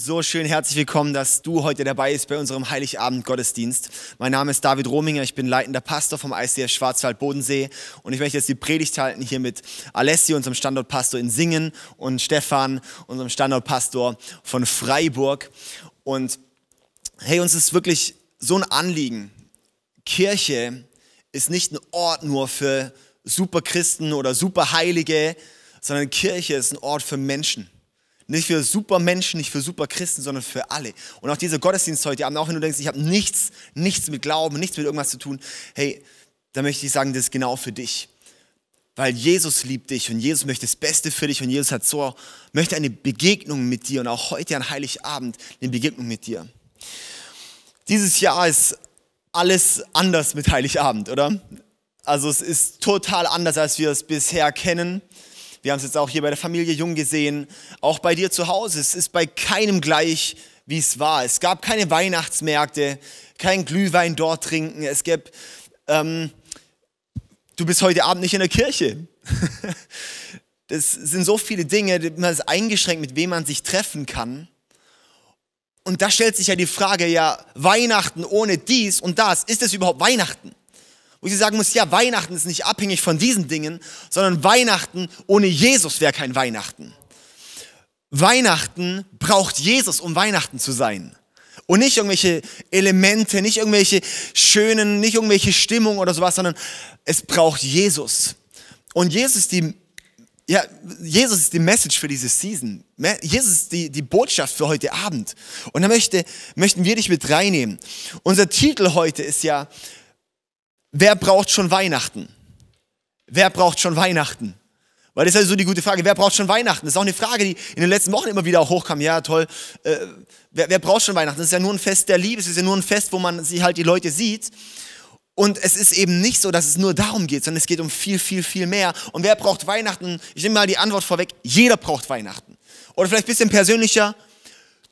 So schön herzlich willkommen, dass du heute dabei bist bei unserem Heiligabend-Gottesdienst. Mein Name ist David Rominger, ich bin leitender Pastor vom ICF Schwarzwald-Bodensee und ich möchte jetzt die Predigt halten hier mit Alessio, unserem Standortpastor in Singen und Stefan, unserem Standortpastor von Freiburg. Und hey, uns ist wirklich so ein Anliegen. Kirche ist nicht ein Ort nur für Superchristen oder Superheilige, sondern Kirche ist ein Ort für Menschen. Nicht für Supermenschen, nicht für Superchristen, sondern für alle. Und auch dieser Gottesdienst heute Abend, auch wenn du denkst, ich habe nichts, nichts mit Glauben, nichts mit irgendwas zu tun, hey, da möchte ich sagen, das ist genau für dich. Weil Jesus liebt dich und Jesus möchte das Beste für dich und Jesus hat so, möchte eine Begegnung mit dir und auch heute an Heiligabend eine Begegnung mit dir. Dieses Jahr ist alles anders mit Heiligabend, oder? Also es ist total anders, als wir es bisher kennen. Wir haben es jetzt auch hier bei der Familie Jung gesehen, auch bei dir zu Hause. Es ist bei keinem gleich, wie es war. Es gab keine Weihnachtsmärkte, kein Glühwein dort trinken. Es gab, ähm, du bist heute Abend nicht in der Kirche. Das sind so viele Dinge, man ist eingeschränkt, mit wem man sich treffen kann. Und da stellt sich ja die Frage, ja, Weihnachten ohne dies und das, ist es überhaupt Weihnachten? Wo ich sagen muss, ja, Weihnachten ist nicht abhängig von diesen Dingen, sondern Weihnachten ohne Jesus wäre kein Weihnachten. Weihnachten braucht Jesus, um Weihnachten zu sein. Und nicht irgendwelche Elemente, nicht irgendwelche schönen, nicht irgendwelche Stimmung oder sowas, sondern es braucht Jesus. Und Jesus ist die, ja, Jesus ist die Message für diese Season. Jesus ist die, die Botschaft für heute Abend. Und da möchte, möchten wir dich mit reinnehmen. Unser Titel heute ist ja wer braucht schon Weihnachten? Wer braucht schon Weihnachten? Weil das ist ja so die gute Frage, wer braucht schon Weihnachten? Das ist auch eine Frage, die in den letzten Wochen immer wieder auch hochkam. Ja, toll, äh, wer, wer braucht schon Weihnachten? Das ist ja nur ein Fest der Liebe, es ist ja nur ein Fest, wo man sich halt die Leute sieht. Und es ist eben nicht so, dass es nur darum geht, sondern es geht um viel, viel, viel mehr. Und wer braucht Weihnachten? Ich nehme mal die Antwort vorweg, jeder braucht Weihnachten. Oder vielleicht ein bisschen persönlicher,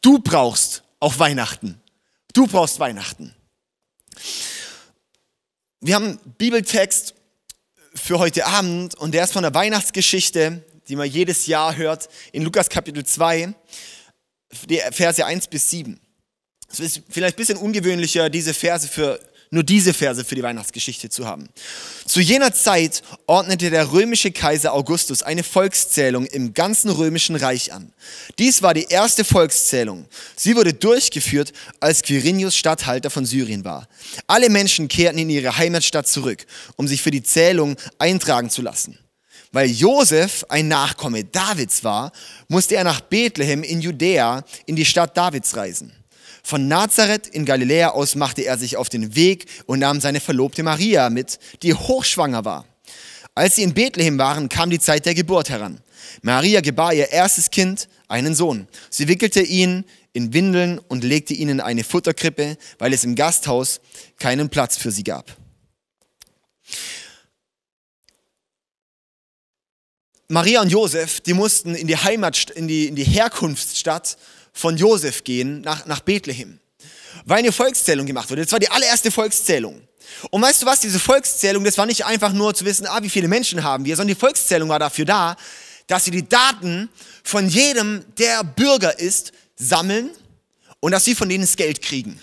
du brauchst auch Weihnachten. Du brauchst Weihnachten. Wir haben einen Bibeltext für heute Abend und der ist von der Weihnachtsgeschichte, die man jedes Jahr hört, in Lukas Kapitel 2, die Verse 1 bis 7. Es ist vielleicht ein bisschen ungewöhnlicher, diese Verse für nur diese Verse für die Weihnachtsgeschichte zu haben. Zu jener Zeit ordnete der römische Kaiser Augustus eine Volkszählung im ganzen römischen Reich an. Dies war die erste Volkszählung. Sie wurde durchgeführt, als Quirinius Statthalter von Syrien war. Alle Menschen kehrten in ihre Heimatstadt zurück, um sich für die Zählung eintragen zu lassen. Weil Josef ein Nachkomme Davids war, musste er nach Bethlehem in Judäa in die Stadt Davids reisen. Von Nazareth in Galiläa aus machte er sich auf den Weg und nahm seine Verlobte Maria mit, die hochschwanger war. Als sie in Bethlehem waren, kam die Zeit der Geburt heran. Maria gebar ihr erstes Kind, einen Sohn. Sie wickelte ihn in Windeln und legte ihn in eine Futterkrippe, weil es im Gasthaus keinen Platz für sie gab. Maria und Josef, die mussten in die Heimat, in die, in die Herkunftsstadt von Josef gehen nach, nach Bethlehem, weil eine Volkszählung gemacht wurde. Das war die allererste Volkszählung. Und weißt du was, diese Volkszählung, das war nicht einfach nur zu wissen, ah, wie viele Menschen haben wir, sondern die Volkszählung war dafür da, dass sie die Daten von jedem, der Bürger ist, sammeln und dass sie von denen das Geld kriegen.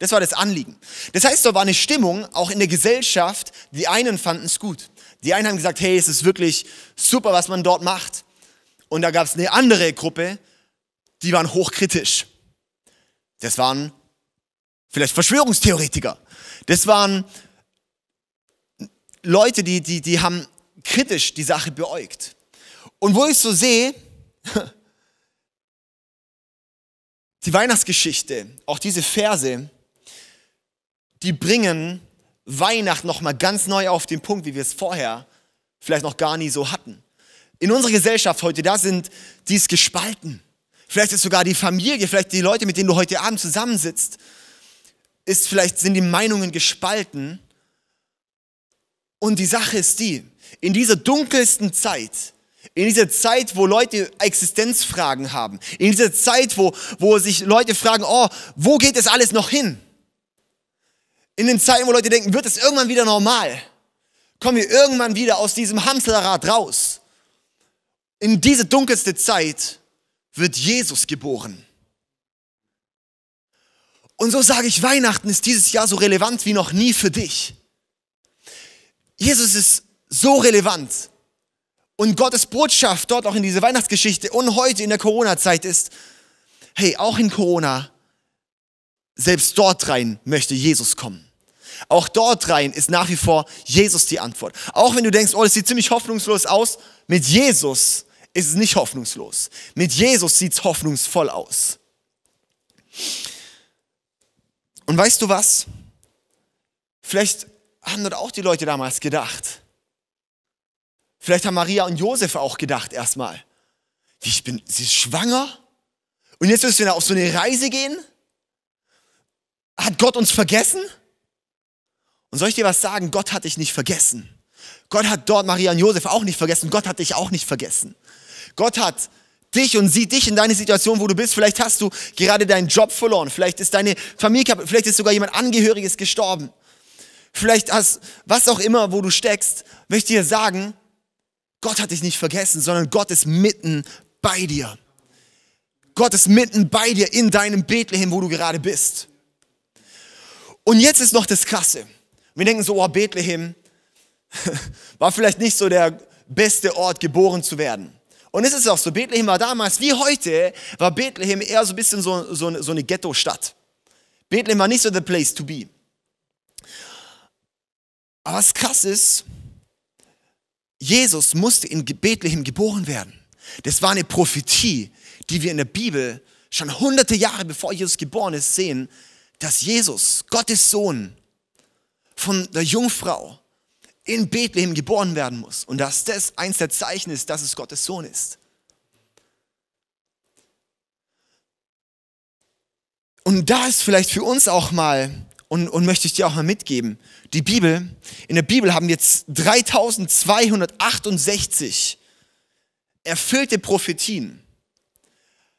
Das war das Anliegen. Das heißt, da war eine Stimmung, auch in der Gesellschaft, die einen fanden es gut. Die einen haben gesagt, hey, es ist wirklich super, was man dort macht. Und da gab es eine andere Gruppe, die waren hochkritisch. Das waren vielleicht Verschwörungstheoretiker. Das waren Leute, die, die, die haben kritisch die Sache beäugt. Und wo ich so sehe, die Weihnachtsgeschichte, auch diese Verse, die bringen Weihnachten nochmal ganz neu auf den Punkt, wie wir es vorher vielleicht noch gar nie so hatten. In unserer Gesellschaft heute, da sind dies gespalten. Vielleicht ist sogar die Familie, vielleicht die Leute, mit denen du heute Abend zusammensitzt, ist vielleicht sind die Meinungen gespalten. Und die Sache ist die, in dieser dunkelsten Zeit, in dieser Zeit, wo Leute Existenzfragen haben, in dieser Zeit, wo, wo sich Leute fragen, oh, wo geht es alles noch hin? In den Zeiten, wo Leute denken, wird es irgendwann wieder normal? Kommen wir irgendwann wieder aus diesem Hamsterrad raus? In diese dunkelste Zeit wird Jesus geboren. Und so sage ich, Weihnachten ist dieses Jahr so relevant wie noch nie für dich. Jesus ist so relevant. Und Gottes Botschaft dort auch in dieser Weihnachtsgeschichte und heute in der Corona-Zeit ist, hey, auch in Corona, selbst dort rein möchte Jesus kommen. Auch dort rein ist nach wie vor Jesus die Antwort. Auch wenn du denkst, oh, das sieht ziemlich hoffnungslos aus, mit Jesus ist es nicht hoffnungslos. Mit Jesus sieht es hoffnungsvoll aus. Und weißt du was? Vielleicht haben dort auch die Leute damals gedacht. Vielleicht haben Maria und Josef auch gedacht erstmal. Ich bin, sie ist schwanger? Und jetzt müssen wir auf so eine Reise gehen? Hat Gott uns vergessen? Und soll ich dir was sagen? Gott hat dich nicht vergessen. Gott hat dort Maria und Josef auch nicht vergessen. Gott hat dich auch nicht vergessen. Gott hat dich und sieht dich in deine Situation, wo du bist. Vielleicht hast du gerade deinen Job verloren. Vielleicht ist deine Familie. Vielleicht ist sogar jemand Angehöriges gestorben. Vielleicht hast, was auch immer, wo du steckst, möchte ich dir sagen, Gott hat dich nicht vergessen, sondern Gott ist mitten bei dir. Gott ist mitten bei dir in deinem Bethlehem, wo du gerade bist. Und jetzt ist noch das Krasse. Wir denken so, oh, Bethlehem war vielleicht nicht so der beste Ort, geboren zu werden. Und es ist auch so, Bethlehem war damals wie heute, war Bethlehem eher so ein bisschen so, so, so eine Ghetto-Stadt. Bethlehem war nicht so the place to be. Aber was krass ist, Jesus musste in Bethlehem geboren werden. Das war eine Prophetie, die wir in der Bibel schon hunderte Jahre bevor Jesus geboren ist sehen, dass Jesus, Gottes Sohn, von der Jungfrau in Bethlehem geboren werden muss und dass das eins der Zeichen ist, dass es Gottes Sohn ist. Und da ist vielleicht für uns auch mal, und, und möchte ich dir auch mal mitgeben, die Bibel, in der Bibel haben wir jetzt 3268 erfüllte Prophetien.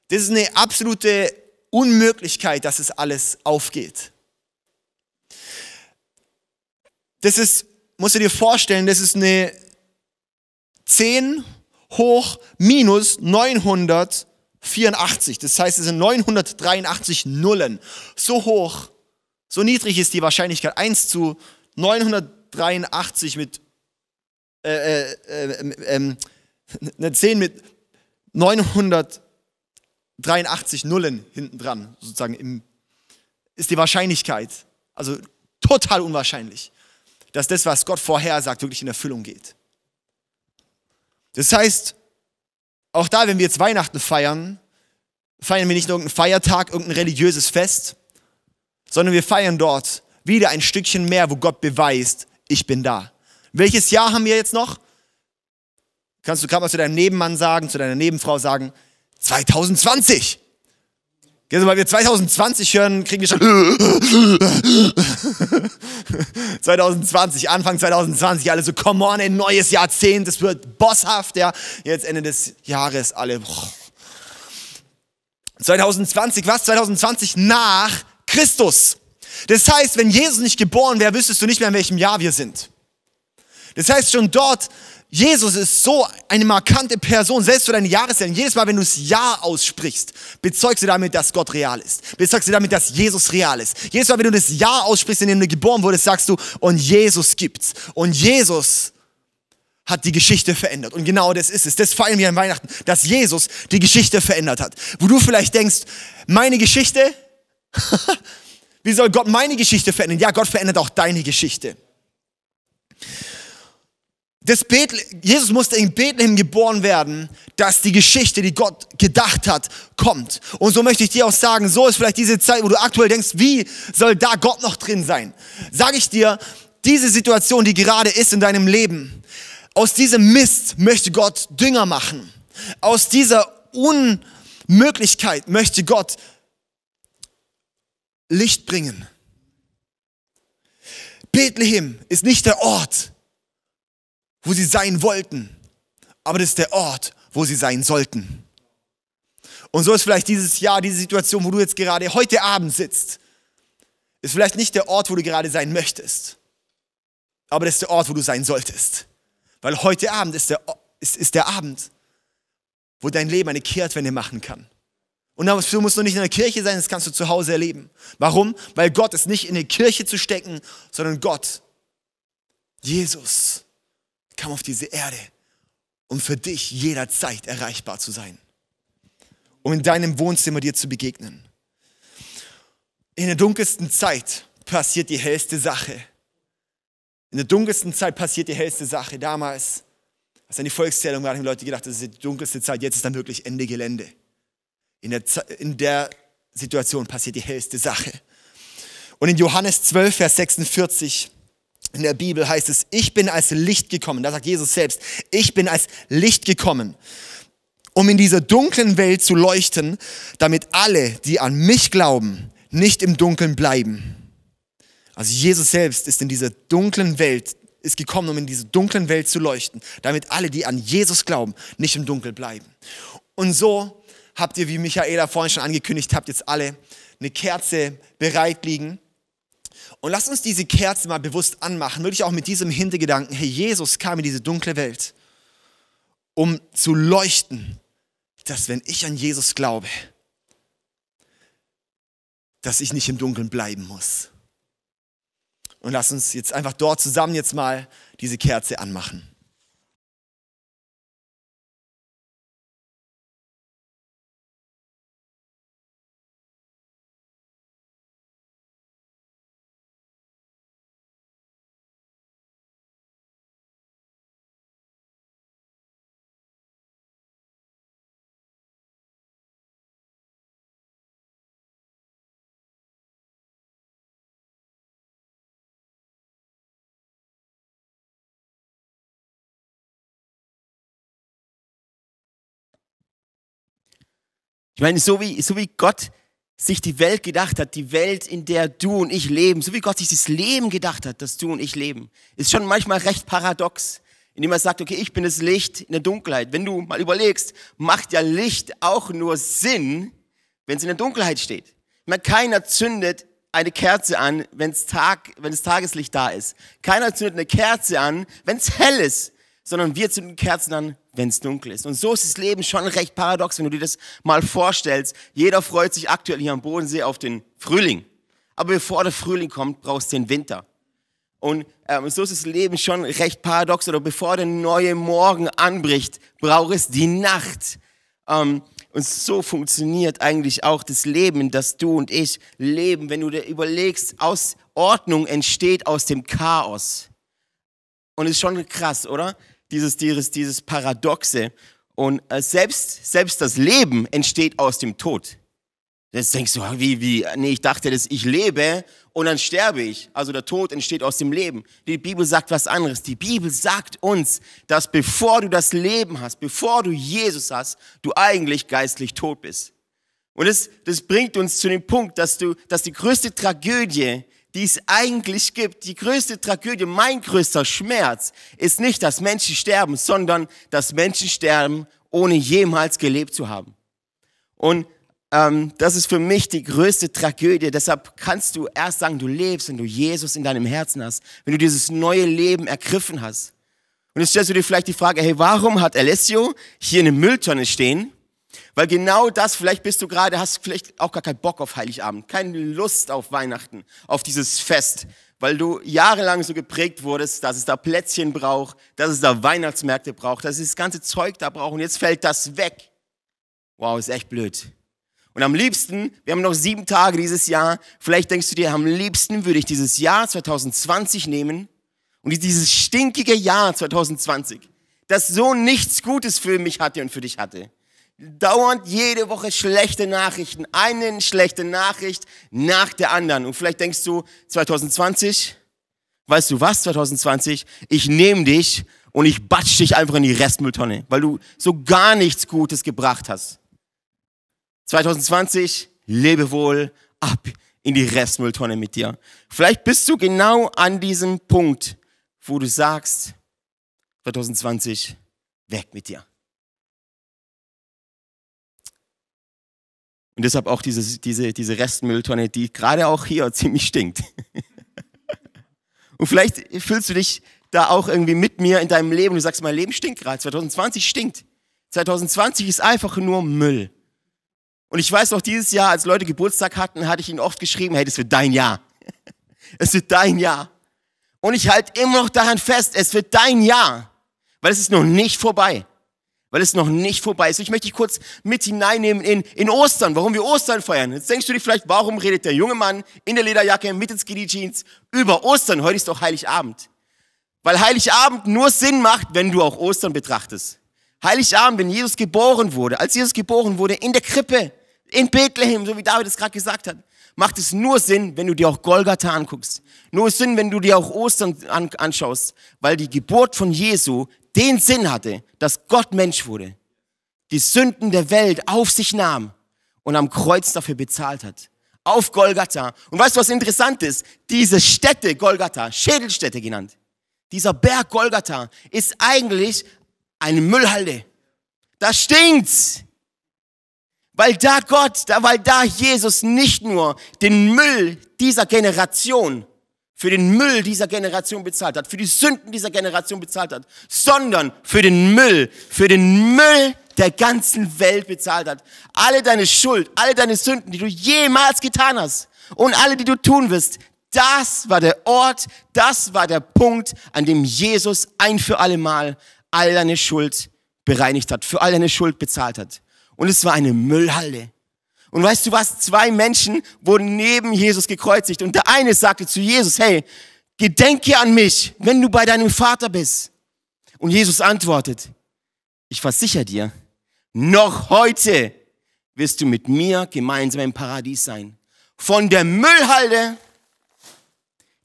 Das ist eine absolute Unmöglichkeit, dass es alles aufgeht. Das ist, musst du dir vorstellen, das ist eine 10 hoch minus 984. Das heißt, es sind 983 Nullen. So hoch, so niedrig ist die Wahrscheinlichkeit. 1 zu 983 mit, äh, äh, äh, äh, eine 10 mit 983 Nullen hinten dran, sozusagen, ist die Wahrscheinlichkeit. Also total unwahrscheinlich dass das, was Gott vorhersagt, wirklich in Erfüllung geht. Das heißt, auch da, wenn wir jetzt Weihnachten feiern, feiern wir nicht nur irgendeinen Feiertag, irgendein religiöses Fest, sondern wir feiern dort wieder ein Stückchen mehr, wo Gott beweist, ich bin da. Welches Jahr haben wir jetzt noch? Kannst du gerade mal zu deinem Nebenmann sagen, zu deiner Nebenfrau sagen, 2020. Also, weil wir 2020 hören, kriegen wir schon 2020, Anfang 2020, alle so, come on, ein neues Jahrzehnt, es wird bosshaft, ja. Jetzt Ende des Jahres alle. 2020, was? 2020 nach Christus. Das heißt, wenn Jesus nicht geboren wäre, wüsstest du nicht mehr, in welchem Jahr wir sind. Das heißt, schon dort Jesus ist so eine markante Person, selbst für deine Jahreszahlen. Jedes Mal, wenn du das Ja aussprichst, bezeugst du damit, dass Gott real ist. Bezeugst du damit, dass Jesus real ist. Jedes Mal, wenn du das Ja aussprichst, in dem du geboren wurdest, sagst du, und Jesus gibt's. Und Jesus hat die Geschichte verändert. Und genau das ist es. Das feiern wir an Weihnachten, dass Jesus die Geschichte verändert hat. Wo du vielleicht denkst, meine Geschichte? Wie soll Gott meine Geschichte verändern? Ja, Gott verändert auch deine Geschichte. Das Bethlehem, Jesus musste in Bethlehem geboren werden, dass die Geschichte, die Gott gedacht hat, kommt. Und so möchte ich dir auch sagen, so ist vielleicht diese Zeit, wo du aktuell denkst, wie soll da Gott noch drin sein? Sage ich dir, diese Situation, die gerade ist in deinem Leben, aus diesem Mist möchte Gott Dünger machen. Aus dieser Unmöglichkeit möchte Gott Licht bringen. Bethlehem ist nicht der Ort, wo sie sein wollten, aber das ist der Ort, wo sie sein sollten. Und so ist vielleicht dieses Jahr, diese Situation, wo du jetzt gerade heute Abend sitzt, ist vielleicht nicht der Ort, wo du gerade sein möchtest, aber das ist der Ort, wo du sein solltest. Weil heute Abend ist der, ist, ist der Abend, wo dein Leben eine Kehrtwende machen kann. Und dafür musst du nicht in der Kirche sein, das kannst du zu Hause erleben. Warum? Weil Gott ist nicht in die Kirche zu stecken, sondern Gott, Jesus, kam auf diese Erde, um für dich jederzeit erreichbar zu sein. Um in deinem Wohnzimmer dir zu begegnen. In der dunkelsten Zeit passiert die hellste Sache. In der dunkelsten Zeit passiert die hellste Sache. Damals, als dann die Volkszählung war, haben die Leute gedacht, das ist die dunkelste Zeit, jetzt ist dann wirklich Ende Gelände. In der, in der Situation passiert die hellste Sache. Und in Johannes 12, Vers 46 in der Bibel heißt es, ich bin als Licht gekommen. Da sagt Jesus selbst, ich bin als Licht gekommen, um in dieser dunklen Welt zu leuchten, damit alle, die an mich glauben, nicht im Dunkeln bleiben. Also Jesus selbst ist in dieser dunklen Welt, ist gekommen, um in dieser dunklen Welt zu leuchten, damit alle, die an Jesus glauben, nicht im Dunkeln bleiben. Und so habt ihr, wie Michaela vorhin schon angekündigt habt, jetzt alle eine Kerze bereit liegen. Und lasst uns diese Kerze mal bewusst anmachen, wirklich auch mit diesem Hintergedanken, hey, Jesus kam in diese dunkle Welt, um zu leuchten, dass wenn ich an Jesus glaube, dass ich nicht im Dunkeln bleiben muss. Und lass uns jetzt einfach dort zusammen jetzt mal diese Kerze anmachen. Ich meine, so wie, so wie Gott sich die Welt gedacht hat, die Welt, in der du und ich leben, so wie Gott sich das Leben gedacht hat, dass du und ich leben, ist schon manchmal recht paradox, indem er sagt, okay, ich bin das Licht in der Dunkelheit. Wenn du mal überlegst, macht ja Licht auch nur Sinn, wenn es in der Dunkelheit steht. Ich meine, keiner zündet eine Kerze an, wenn's Tag, wenn das Tageslicht da ist. Keiner zündet eine Kerze an, wenn es hell ist, sondern wir zünden Kerzen an, wenn es dunkel ist. Und so ist das Leben schon recht paradox, wenn du dir das mal vorstellst. Jeder freut sich aktuell hier am Bodensee auf den Frühling. Aber bevor der Frühling kommt, brauchst du den Winter. Und ähm, so ist das Leben schon recht paradox. Oder bevor der neue Morgen anbricht, braucht es die Nacht. Ähm, und so funktioniert eigentlich auch das Leben, das du und ich leben. Wenn du dir überlegst, aus Ordnung entsteht aus dem Chaos. Und ist schon krass, oder? Dieses, dieses, dieses Paradoxe. Und äh, selbst, selbst das Leben entsteht aus dem Tod. Jetzt denkst du, wie, wie, nee, ich dachte, dass ich lebe und dann sterbe ich. Also der Tod entsteht aus dem Leben. Die Bibel sagt was anderes. Die Bibel sagt uns, dass bevor du das Leben hast, bevor du Jesus hast, du eigentlich geistlich tot bist. Und das, das bringt uns zu dem Punkt, dass du, dass die größte Tragödie, die es eigentlich gibt. Die größte Tragödie, mein größter Schmerz ist nicht, dass Menschen sterben, sondern dass Menschen sterben, ohne jemals gelebt zu haben. Und ähm, das ist für mich die größte Tragödie. Deshalb kannst du erst sagen, du lebst, wenn du Jesus in deinem Herzen hast, wenn du dieses neue Leben ergriffen hast. Und jetzt stellst du dir vielleicht die Frage, hey, warum hat Alessio hier eine Mülltonne stehen? Weil genau das, vielleicht bist du gerade, hast vielleicht auch gar keinen Bock auf Heiligabend, keine Lust auf Weihnachten, auf dieses Fest, weil du jahrelang so geprägt wurdest, dass es da Plätzchen braucht, dass es da Weihnachtsmärkte braucht, dass es das ganze Zeug da braucht und jetzt fällt das weg. Wow, ist echt blöd. Und am liebsten, wir haben noch sieben Tage dieses Jahr, vielleicht denkst du dir, am liebsten würde ich dieses Jahr 2020 nehmen und dieses stinkige Jahr 2020, das so nichts Gutes für mich hatte und für dich hatte dauernd jede Woche schlechte Nachrichten, eine schlechte Nachricht nach der anderen. Und vielleicht denkst du, 2020, weißt du was, 2020, ich nehme dich und ich batsch dich einfach in die Restmülltonne, weil du so gar nichts Gutes gebracht hast. 2020, lebe wohl, ab in die Restmülltonne mit dir. Vielleicht bist du genau an diesem Punkt, wo du sagst, 2020, weg mit dir. Und deshalb auch diese, diese, diese Restmülltonne, die gerade auch hier ziemlich stinkt. Und vielleicht fühlst du dich da auch irgendwie mit mir in deinem Leben. Du sagst, mein Leben stinkt gerade. 2020 stinkt. 2020 ist einfach nur Müll. Und ich weiß noch, dieses Jahr, als Leute Geburtstag hatten, hatte ich ihnen oft geschrieben, hey, das wird dein Jahr. Es wird dein Jahr. Und ich halte immer noch daran fest, es wird dein Jahr. Weil es ist noch nicht vorbei. Weil es noch nicht vorbei ist. Ich möchte dich kurz mit hineinnehmen in, in Ostern, warum wir Ostern feiern. Jetzt denkst du dir vielleicht, warum redet der junge Mann in der Lederjacke mit den Skinny Jeans über Ostern? Heute ist doch Heiligabend. Weil Heiligabend nur Sinn macht, wenn du auch Ostern betrachtest. Heiligabend, wenn Jesus geboren wurde, als Jesus geboren wurde, in der Krippe, in Bethlehem, so wie David es gerade gesagt hat, macht es nur Sinn, wenn du dir auch Golgatha anguckst. Nur Sinn, wenn du dir auch Ostern anschaust, weil die Geburt von Jesu den Sinn hatte, dass Gott Mensch wurde, die Sünden der Welt auf sich nahm und am Kreuz dafür bezahlt hat. Auf Golgatha. Und weißt du, was interessant ist? Diese Stätte, Golgatha, Schädelstätte genannt, dieser Berg Golgatha ist eigentlich eine Müllhalde. Da stinkt's. Weil da Gott, da, weil da Jesus nicht nur den Müll dieser Generation, für den Müll dieser Generation bezahlt hat, für die Sünden dieser Generation bezahlt hat, sondern für den Müll, für den Müll der ganzen Welt bezahlt hat. Alle deine Schuld, alle deine Sünden, die du jemals getan hast und alle, die du tun wirst, das war der Ort, das war der Punkt, an dem Jesus ein für alle Mal all deine Schuld bereinigt hat, für all deine Schuld bezahlt hat. Und es war eine Müllhalde. Und weißt du was? Zwei Menschen wurden neben Jesus gekreuzigt. Und der eine sagte zu Jesus, hey, gedenke an mich, wenn du bei deinem Vater bist. Und Jesus antwortet, ich versichere dir, noch heute wirst du mit mir gemeinsam im Paradies sein. Von der Müllhalde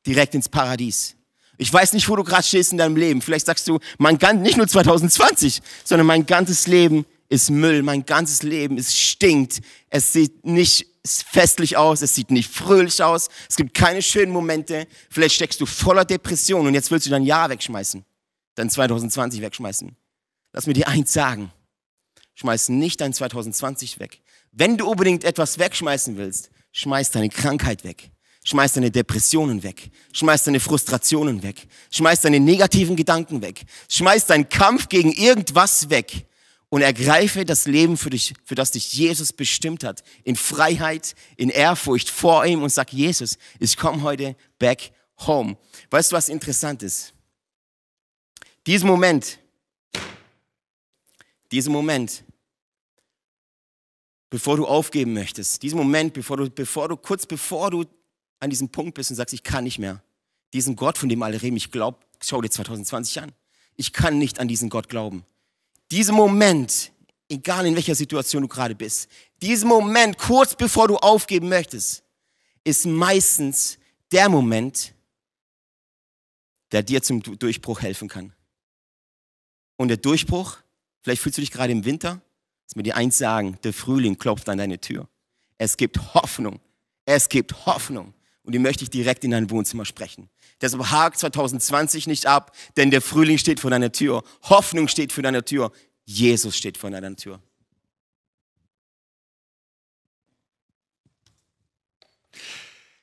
direkt ins Paradies. Ich weiß nicht, wo du gerade stehst in deinem Leben. Vielleicht sagst du, mein ganz, nicht nur 2020, sondern mein ganzes Leben ist Müll. Mein ganzes Leben ist stinkt. Es sieht nicht festlich aus. Es sieht nicht fröhlich aus. Es gibt keine schönen Momente. Vielleicht steckst du voller Depression und jetzt willst du dein Jahr wegschmeißen. Dein 2020 wegschmeißen. Lass mir dir eins sagen. Schmeiß nicht dein 2020 weg. Wenn du unbedingt etwas wegschmeißen willst, schmeiß deine Krankheit weg. Schmeiß deine Depressionen weg. Schmeiß deine Frustrationen weg. Schmeiß deine negativen Gedanken weg. Schmeiß deinen Kampf gegen irgendwas weg und ergreife das Leben für dich, für das dich Jesus bestimmt hat. In Freiheit, in Ehrfurcht vor ihm und sag, Jesus, ich komme heute back home. Weißt du, was interessant ist? Diesen Moment, diesen Moment, bevor du aufgeben möchtest, diesen Moment, bevor du, bevor du, kurz bevor du an diesem Punkt bist und sagst, ich kann nicht mehr. Diesen Gott, von dem alle reden, ich glaube, schau dir 2020 an. Ich kann nicht an diesen Gott glauben. Diesen Moment, egal in welcher Situation du gerade bist, diesen Moment, kurz bevor du aufgeben möchtest, ist meistens der Moment, der dir zum Durchbruch helfen kann. Und der Durchbruch, vielleicht fühlst du dich gerade im Winter, lass mir dir eins sagen, der Frühling klopft an deine Tür. Es gibt Hoffnung. Es gibt Hoffnung und die möchte ich direkt in dein Wohnzimmer sprechen. Deshalb hakt 2020 nicht ab, denn der Frühling steht vor deiner Tür. Hoffnung steht vor deiner Tür. Jesus steht vor deiner Tür.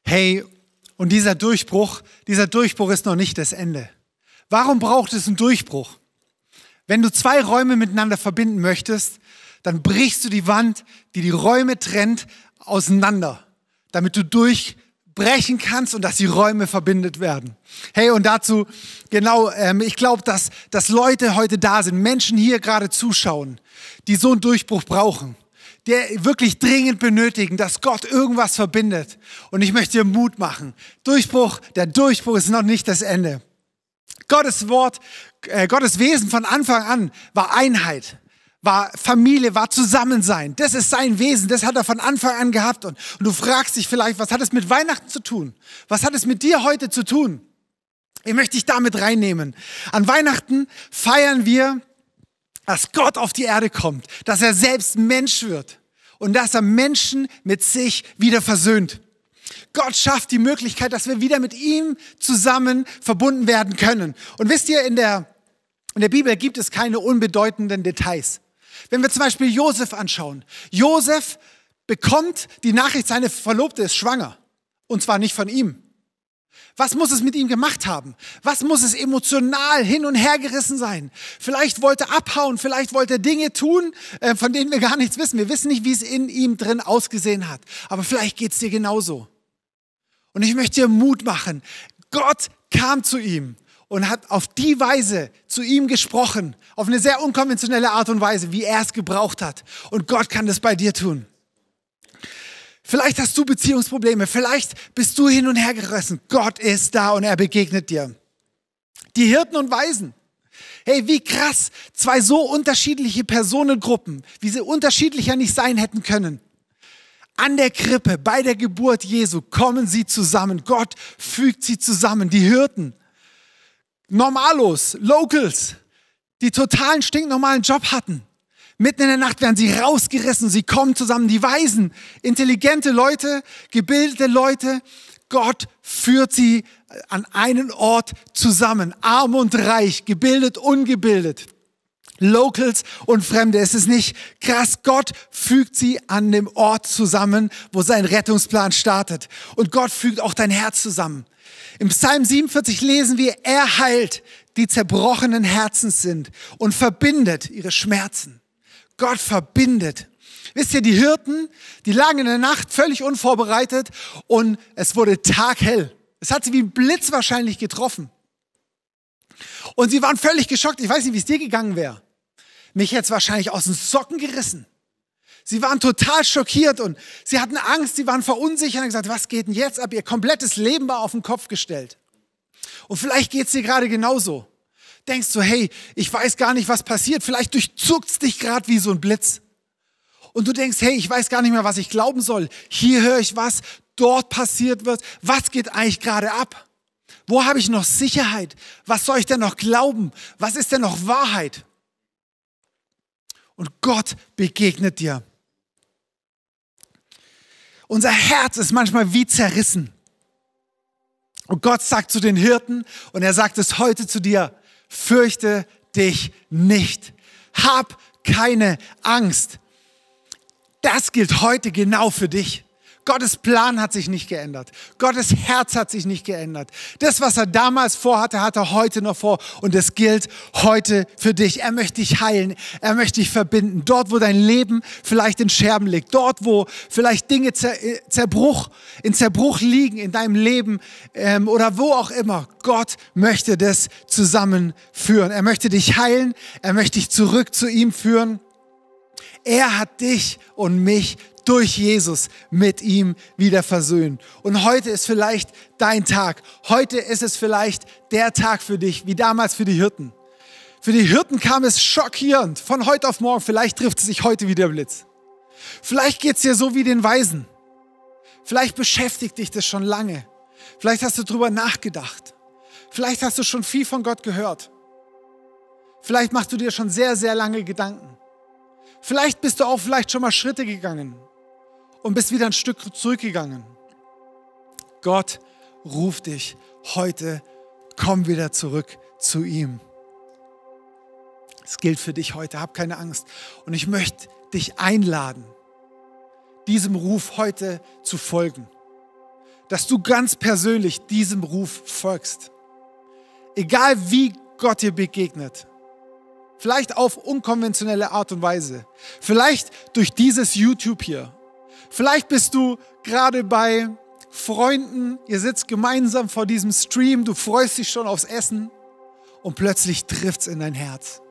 Hey, und dieser Durchbruch, dieser Durchbruch ist noch nicht das Ende. Warum braucht es einen Durchbruch? Wenn du zwei Räume miteinander verbinden möchtest, dann brichst du die Wand, die die Räume trennt, auseinander, damit du durch brechen kannst und dass die Räume verbindet werden. Hey, und dazu, genau, ähm, ich glaube, dass, dass Leute heute da sind, Menschen hier gerade zuschauen, die so einen Durchbruch brauchen, der wirklich dringend benötigen, dass Gott irgendwas verbindet. Und ich möchte dir Mut machen. Durchbruch, der Durchbruch ist noch nicht das Ende. Gottes Wort, äh, Gottes Wesen von Anfang an war Einheit war Familie, war Zusammensein. Das ist sein Wesen, das hat er von Anfang an gehabt. Und, und, du fragst dich vielleicht, was hat es mit Weihnachten zu tun? Was hat es mit dir heute zu tun? Ich möchte dich damit reinnehmen. An Weihnachten feiern wir, dass Gott auf die Erde kommt, dass er selbst Mensch wird und dass er Menschen mit sich wieder versöhnt. Gott schafft die Möglichkeit, dass wir wieder mit ihm zusammen verbunden werden können. Und wisst ihr, in der, in der Bibel gibt es keine unbedeutenden Details. Wenn wir zum Beispiel Josef anschauen. Josef bekommt die Nachricht, seine Verlobte ist schwanger. Und zwar nicht von ihm, Was muss es mit ihm gemacht haben? Was muss es emotional hin und her gerissen sein? Vielleicht wollte er abhauen, vielleicht wollte er Dinge tun, äh, von denen wir gar nichts wissen. Wir wissen nicht, wie es in ihm drin ausgesehen hat. Aber vielleicht geht es dir genauso. Und ich möchte dir Mut machen. Gott kam zu ihm und hat auf die Weise zu ihm gesprochen, auf eine sehr unkonventionelle Art und Weise, wie er es gebraucht hat. Und Gott kann das bei dir tun. Vielleicht hast du Beziehungsprobleme, vielleicht bist du hin und her gerissen. Gott ist da und er begegnet dir. Die Hirten und Weisen. Hey, wie krass, zwei so unterschiedliche Personengruppen, wie sie unterschiedlicher nicht sein hätten können. An der Krippe, bei der Geburt Jesu, kommen sie zusammen. Gott fügt sie zusammen. Die Hirten, Normalos, Locals, die totalen stinknormalen Job hatten, Mitten in der Nacht werden sie rausgerissen, sie kommen zusammen, die Weisen, intelligente Leute, gebildete Leute. Gott führt sie an einen Ort zusammen, arm und reich, gebildet, ungebildet. Locals und Fremde. Es ist nicht krass. Gott fügt sie an dem Ort zusammen, wo sein Rettungsplan startet. Und Gott fügt auch dein Herz zusammen. Im Psalm 47 lesen wir, er heilt, die zerbrochenen Herzens sind und verbindet ihre Schmerzen. Gott verbindet. Wisst ihr, die Hirten, die lagen in der Nacht völlig unvorbereitet und es wurde taghell. Es hat sie wie ein Blitz wahrscheinlich getroffen. Und sie waren völlig geschockt. Ich weiß nicht, wie es dir gegangen wäre. Mich jetzt wahrscheinlich aus den Socken gerissen. Sie waren total schockiert und sie hatten Angst, sie waren verunsichert und gesagt, was geht denn jetzt ab? Ihr komplettes Leben war auf den Kopf gestellt. Und vielleicht geht es dir gerade genauso denkst du, hey, ich weiß gar nicht, was passiert. Vielleicht durchzuckt es dich gerade wie so ein Blitz. Und du denkst, hey, ich weiß gar nicht mehr, was ich glauben soll. Hier höre ich was, dort passiert was. Was geht eigentlich gerade ab? Wo habe ich noch Sicherheit? Was soll ich denn noch glauben? Was ist denn noch Wahrheit? Und Gott begegnet dir. Unser Herz ist manchmal wie zerrissen. Und Gott sagt zu den Hirten, und er sagt es heute zu dir, fürchte dich nicht. Hab keine Angst. Das gilt heute genau für dich. Gottes Plan hat sich nicht geändert. Gottes Herz hat sich nicht geändert. Das, was er damals vorhatte, hat er heute noch vor. Und es gilt heute für dich. Er möchte dich heilen. Er möchte dich verbinden. Dort, wo dein Leben vielleicht in Scherben liegt. Dort, wo vielleicht Dinge äh, Zerbruch, in Zerbruch liegen in deinem Leben ähm, oder wo auch immer. Gott möchte das zusammenführen. Er möchte dich heilen. Er möchte dich zurück zu ihm führen. Er hat dich und mich durch Jesus mit ihm wieder versöhnen. Und heute ist vielleicht dein Tag. Heute ist es vielleicht der Tag für dich, wie damals für die Hirten. Für die Hirten kam es schockierend von heute auf morgen. Vielleicht trifft es sich heute wieder Blitz. Vielleicht geht es dir so wie den Weisen. Vielleicht beschäftigt dich das schon lange. Vielleicht hast du drüber nachgedacht. Vielleicht hast du schon viel von Gott gehört. Vielleicht machst du dir schon sehr, sehr lange Gedanken. Vielleicht bist du auch vielleicht schon mal Schritte gegangen und bist wieder ein Stück zurückgegangen. Gott ruft dich heute, komm wieder zurück zu ihm. Es gilt für dich heute, hab keine Angst. Und ich möchte dich einladen, diesem Ruf heute zu folgen. Dass du ganz persönlich diesem Ruf folgst. Egal wie Gott dir begegnet. Vielleicht auf unkonventionelle Art und Weise. Vielleicht durch dieses YouTube hier Vielleicht bist du gerade bei Freunden, ihr sitzt gemeinsam vor diesem Stream, du freust dich schon aufs Essen und plötzlich trifft es in dein Herz.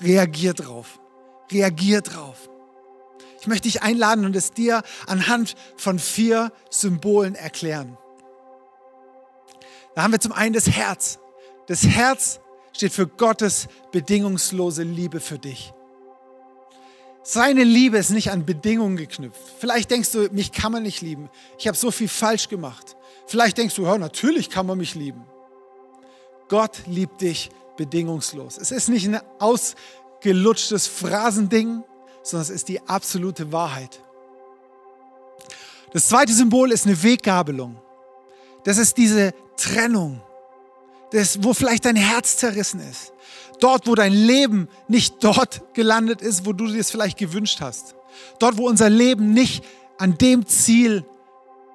Reagier drauf. Reagier drauf. Ich möchte dich einladen und es dir anhand von vier Symbolen erklären. Da haben wir zum einen das Herz. Das Herz steht für Gottes bedingungslose Liebe für dich. Seine Liebe ist nicht an Bedingungen geknüpft. Vielleicht denkst du, mich kann man nicht lieben. Ich habe so viel falsch gemacht. Vielleicht denkst du, ja, natürlich kann man mich lieben. Gott liebt dich bedingungslos. Es ist nicht ein ausgelutschtes Phrasending, sondern es ist die absolute Wahrheit. Das zweite Symbol ist eine Weggabelung. Das ist diese Trennung, das, wo vielleicht dein Herz zerrissen ist. Dort, wo dein Leben nicht dort gelandet ist, wo du dir es vielleicht gewünscht hast. Dort, wo unser Leben nicht an dem Ziel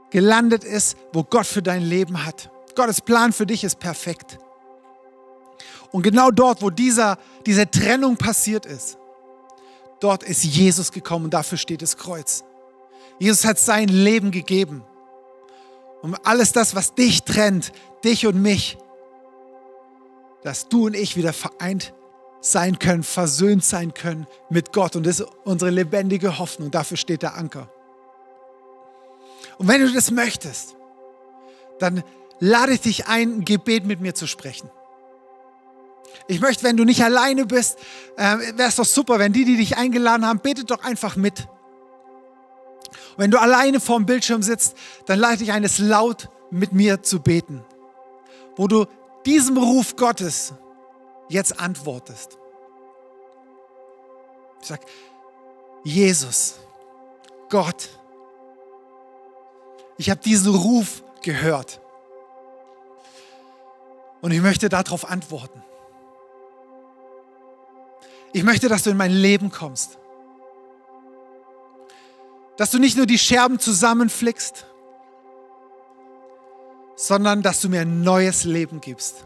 gelandet ist, wo Gott für dein Leben hat. Gottes Plan für dich ist perfekt. Und genau dort, wo dieser, diese Trennung passiert ist, dort ist Jesus gekommen und dafür steht das Kreuz. Jesus hat sein Leben gegeben. Um alles das, was dich trennt, dich und mich, dass du und ich wieder vereint sein können, versöhnt sein können mit Gott. Und das ist unsere lebendige Hoffnung. Dafür steht der Anker. Und wenn du das möchtest, dann lade ich dich ein, ein Gebet mit mir zu sprechen. Ich möchte, wenn du nicht alleine bist, äh, wäre es doch super, wenn die, die dich eingeladen haben, betet doch einfach mit. Und wenn du alleine vorm Bildschirm sitzt, dann lade ich ein, es laut mit mir zu beten, wo du diesem Ruf Gottes jetzt antwortest. Ich sage, Jesus, Gott, ich habe diesen Ruf gehört und ich möchte darauf antworten. Ich möchte, dass du in mein Leben kommst. Dass du nicht nur die Scherben zusammenflickst, sondern dass du mir ein neues Leben gibst.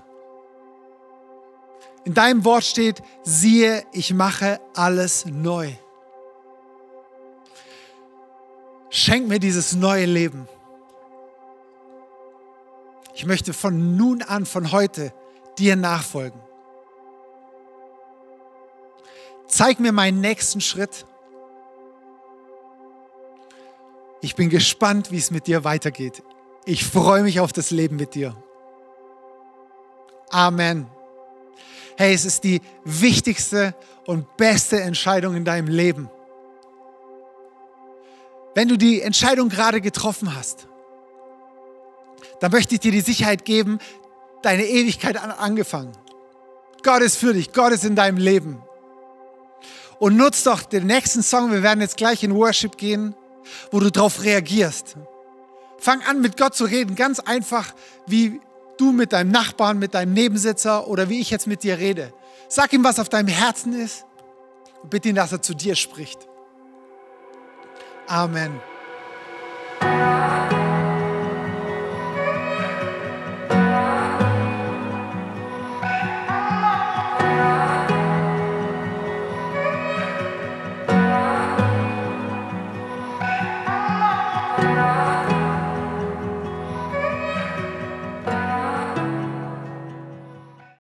In deinem Wort steht, siehe, ich mache alles neu. Schenk mir dieses neue Leben. Ich möchte von nun an, von heute, dir nachfolgen. Zeig mir meinen nächsten Schritt. Ich bin gespannt, wie es mit dir weitergeht. Ich freue mich auf das Leben mit dir. Amen. Hey, es ist die wichtigste und beste Entscheidung in deinem Leben. Wenn du die Entscheidung gerade getroffen hast, dann möchte ich dir die Sicherheit geben, deine Ewigkeit an angefangen. Gott ist für dich, Gott ist in deinem Leben. Und nutz doch den nächsten Song, wir werden jetzt gleich in Worship gehen, wo du darauf reagierst. Fang an, mit Gott zu reden, ganz einfach, wie du mit deinem Nachbarn, mit deinem Nebensitzer oder wie ich jetzt mit dir rede. Sag ihm, was auf deinem Herzen ist und bitte ihn, dass er zu dir spricht. Amen.